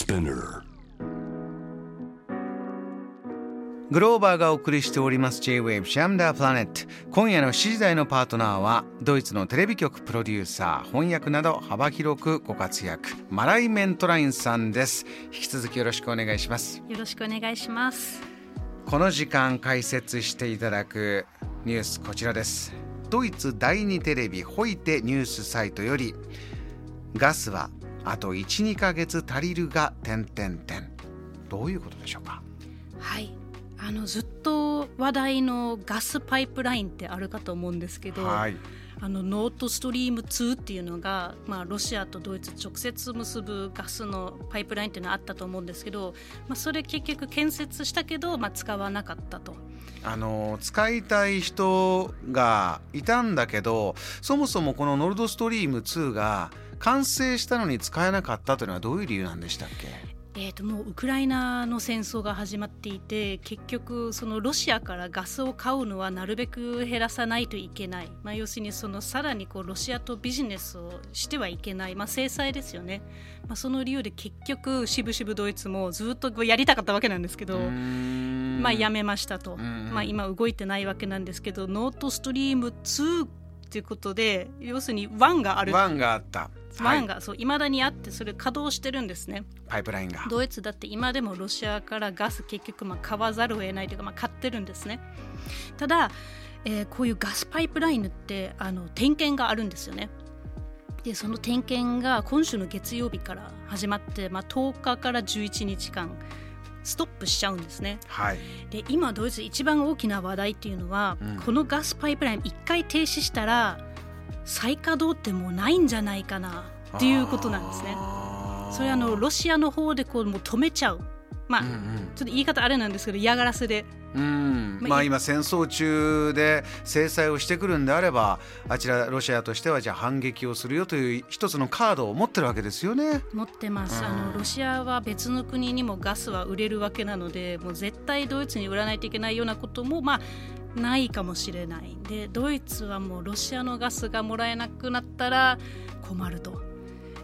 Spinner. グローバーがお送りしております J-Wave シャムダープラネット。今夜の7時台のパートナーはドイツのテレビ局プロデューサー翻訳など幅広くご活躍。マライ・メントラインさんです。引き続きよろしくお願いします。よろしくお願いします。この時間解説していただくニュースこちらです。ドイツ第2テレビホイテニュースサイトよりガスはあと12ヶ月足りるが点々点。どういうことでしょうか？はい。あのずっと話題のガスパイプラインってあるかと思うんですけど、はい。あのノートストリーム2っていうのが、まあ、ロシアとドイツ直接結ぶガスのパイプラインっていうのがあったと思うんですけど、まあ、それ結局建設したけど、まあ、使わなかったと。あの使いたい人がいたんだけどそもそもこのノルドストリーム2が完成したのに使えなかったというのはどういう理由なんでしたっけ？えー、ともうウクライナの戦争が始まっていて結局そのロシアからガスを買うのはなるべく減らさないといけない、まあ、要するにそのさらにこうロシアとビジネスをしてはいけない、まあ、制裁ですよね、まあ、その理由で結局しぶしぶドイツもずっとやりたかったわけなんですけど、まあ、やめましたと、んまあ、今動いてないわけなんですけどノートストリーム2っていうことで要するに1がある。ワンがあった、はい、ワンがそう未だにあってそれ稼働してるんですね。パイプラインが。ドイツだって今でもロシアからガス結局まあ買わざるを得ないというかまあ買ってるんですね。ただ、えーこういうガスパイプラインってあの点検があるんですよね。でその点検が今週の月曜日から始まって、まあ、10日から11日間ストップしちゃうんですね。はい。で今ドイツ一番大きな話題っていうのは、うん。このガスパイプライン一回停止したら再稼働ってもうないんじゃないかなっていうことなんですね。それあのロシアの方でこうもう止めちゃうまあ、うんうん。ちょっと言い方あれなんですけど嫌がらせで。うん。まあまあ今戦争中で制裁をしてくるんであればあちらロシアとしてはじゃあ反撃をするよという一つのカードを持ってるわけですよね。持ってます、うん。あのロシアは別の国にもガスは売れるわけなのでもう絶対ドイツに売らないといけないようなこともまあないかもしれない。でドイツはもうロシアのガスがもらえなくなったら困ると。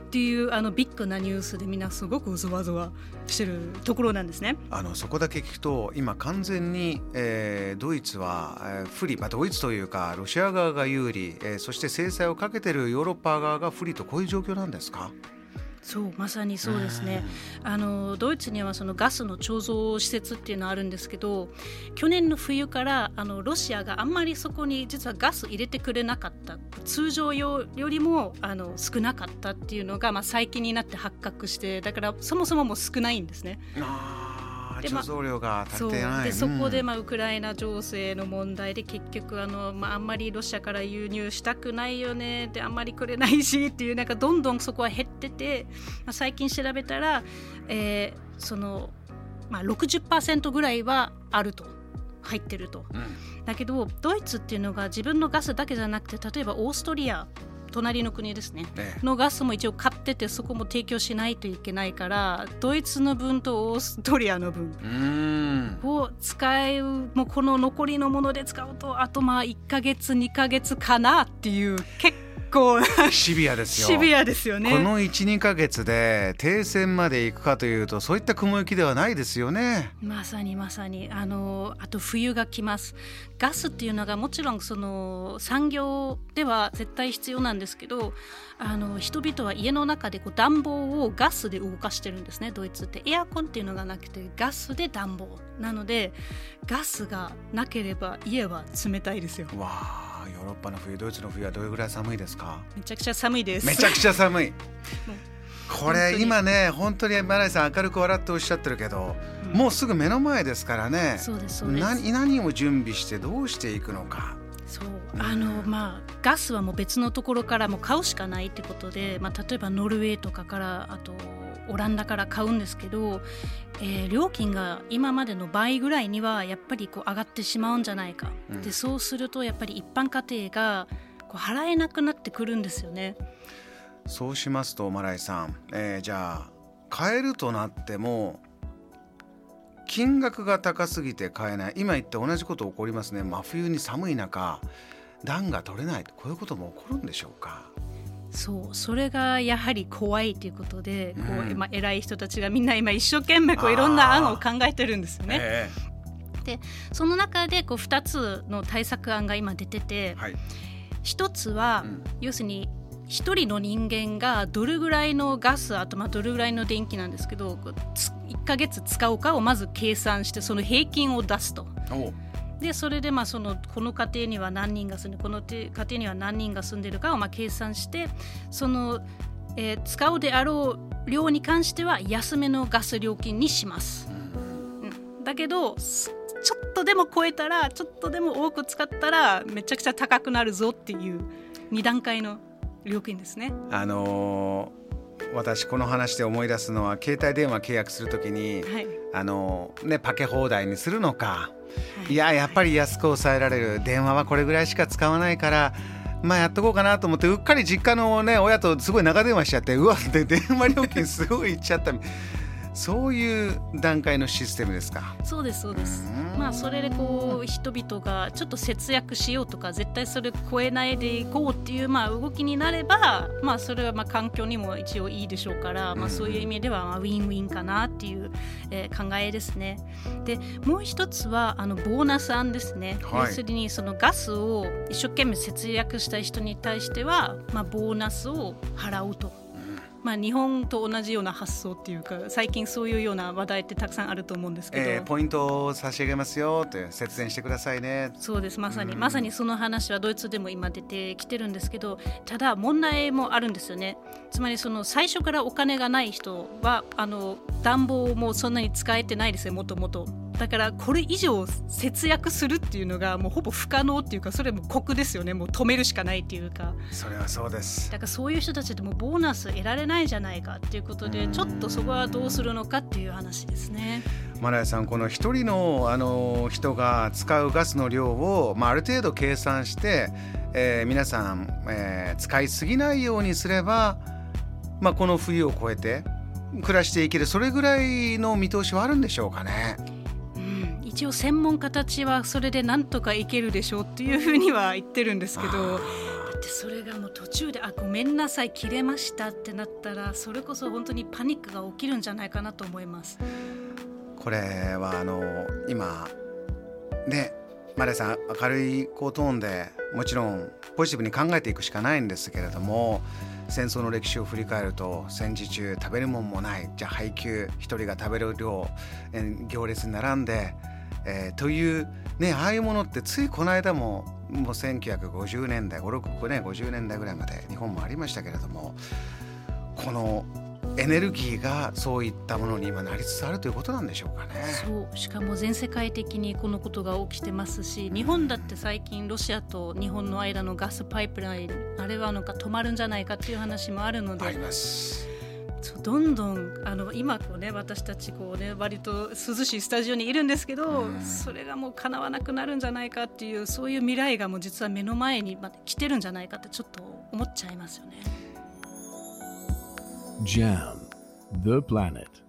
っていうあのビッグなニュースでみんなすごくぞわぞわしてるところなんですね。あのそこだけ聞くと今完全に、えードイツは、えー不利、まあ、ドイツというかロシア側が有利、えーそして制裁をかけてるヨーロッパ側が不利とこういう状況なんですか？そうまさにそうですね。あのドイツにはそのガスの貯蔵施設っていうのがあるんですけど去年の冬からあのロシアがあんまりそこに実はガス入れてくれなかった通常よよりもあの少なかったっていうのが、まあ、最近になって発覚してだからそもそももう少ないんですね。あ貯蔵量が足りてない。でそこで、うんまあ、ウクライナ情勢の問題で結局あの、まあ、あんまりロシアから輸入したくないよねであんまりくれないしっていうなんかどんどんそこは減ってて、まあ、最近調べたら、えーその、まあ、60%ぐらいはあると入ってると。うんだけどドイツっていうのが自分のガスだけじゃなくて例えばオーストリア隣の国ですね。ねのガスも一応買っててそこも提供しないといけないからドイツの分とオーストリアの分うん。を使うもうこの残りのもので使うとあとまあ1ヶ月2ヶ月かなっていう結構シビアですよ。シビアですよね。この12ヶ月で停戦まで行くかというとそういった雲行きではないですよね。まさにまさに。あのあと冬が来ます。ガスっていうのがもちろんその産業では絶対必要なんですけどあの人々は家の中でこう暖房をガスで動かしてるんですね。ドイツって。エアコンっていうのがなくてガスで暖房。なのでガスがなければ家は冷たいですよ。わあヨーロッパの冬ドイツの冬はどれぐらい寒いですか？めちゃくちゃ寒いです。めちゃくちゃ寒い。これ今ね本当にマライさん明るく笑っておっしゃってるけど、うん。もうすぐ目の前ですからね。そうですそうです。何何を準備してどうしていくのか。そう。あのまあガスはもう別のところからもう買うしかないってことで、まあ、例えばノルウェーとかからあとオランダから買うんですけど、えー料金が今までの倍ぐらいにはやっぱりこう上がってしまうんじゃないか、うん。でそうするとやっぱり一般家庭がこう払えなくなってくるんですよね。そうしますとマライさん、えーじゃあ買えるとなっても金額が高すぎて買えない。今言って同じこと起こりますね。真冬に寒い中暖が取れないこういうことも起こるんでしょうか？そうそれがやはり怖いということで、こうまあ、偉い人たちがみんな今一生懸命こういろんな案を考えてるんですよね。えー、でその中でこう2つの対策案が今出てて、はい、1つは、うん、要するに1人の人間がどれぐらいのガスあとまあどれぐらいの電気なんですけど1か月使うかをまず計算してその平均を出すと。でそれでまあそのこの家庭には何人が住んでこの家庭には何人が住んでるかをまあ計算してその、えー、使うであろう量に関しては安めのガス料金にします。うん、だけどちょっとでも超えたらちょっとでも多く使ったらめちゃくちゃ高くなるぞっていう2段階の料金ですね。あのー私この話で思い出すのは携帯電話契約するときに、はい、あのねパケ放題にするのか。い。ややっぱり安く抑えられる。電話はこれぐらいしか使わないからまあやっとこうかなと思ってうっかり実家のね親とすごい長電話しちゃってうわって電話料金すごいいっちゃったそういう段階のシステムですか。そうですそうです。まあそれでこう人々がちょっと節約しようとか絶対それ超えないでいこうっていうまあ動きになればまあそれはまあ環境にも一応いいでしょうからまあそういう意味ではまあウィンウィンかなっていう、えー、考えですね。でもう一つはあのボーナス案ですね、はい、要するにそのガスを一生懸命節約したい人に対してはまあボーナスを払うとまあ、日本と同じような発想っていうか最近そういうような話題ってたくさんあると思うんですけど、えー、ポイントを差し上げますよって節電してくださいね。そうです。まさに、まさにその話はドイツでも今出てきてるんですけどただ問題もあるんですよね。つまりその最初からお金がない人はあの暖房もそんなに使えてないですよもともとだからこれ以上節約するっていうのがもうほぼ不可能っていうかそれも酷ですよね。もう止めるしかないっていうか。それはそうです。だからそういう人たちでもボーナス得られないじゃないかっていうことでちょっとそこはどうするのかっていう話ですね。マラヤさんこの一人のあの人が使うガスの量を、まあ、ある程度計算して、えー、皆さん、えー、使いすぎないようにすれば、まあ、この冬を越えて暮らしていける。それぐらいの見通しはあるんでしょうかね。一応専門家たちはそれでなんとかいけるでしょうっていうふうには言ってるんですけど。だってそれがもう途中で「あごめんなさい切れました」ってなったらそれこそ本当にパニックが起きるんじゃないかなと思います。これはあの今ねマレーさん明るいこうトーンでもちろんポジティブに考えていくしかないんですけれども戦争の歴史を振り返ると戦時中食べるもんもない。じゃあ配給1人が食べる量行列に並んでえー、というねああいうものってついこの間ももう1950年代56ね50年代ぐらいまで日本もありましたけれどもこのエネルギーがそういったものに今なりつつあるということなんでしょうかね。そうしかも全世界的にこのことが起きてますし日本だって最近ロシアと日本の間のガスパイプラインあれはなんか止まるんじゃないかっていう話もあるので。あります。どんどんあの今こうね私たちこうね割と涼しいスタジオにいるんですけど、うん、それがもう叶わなくなるんじゃないかっていうそういう未来がもう実は目の前にまで来てるんじゃないかってちょっと思っちゃいますよね。JAM The Planet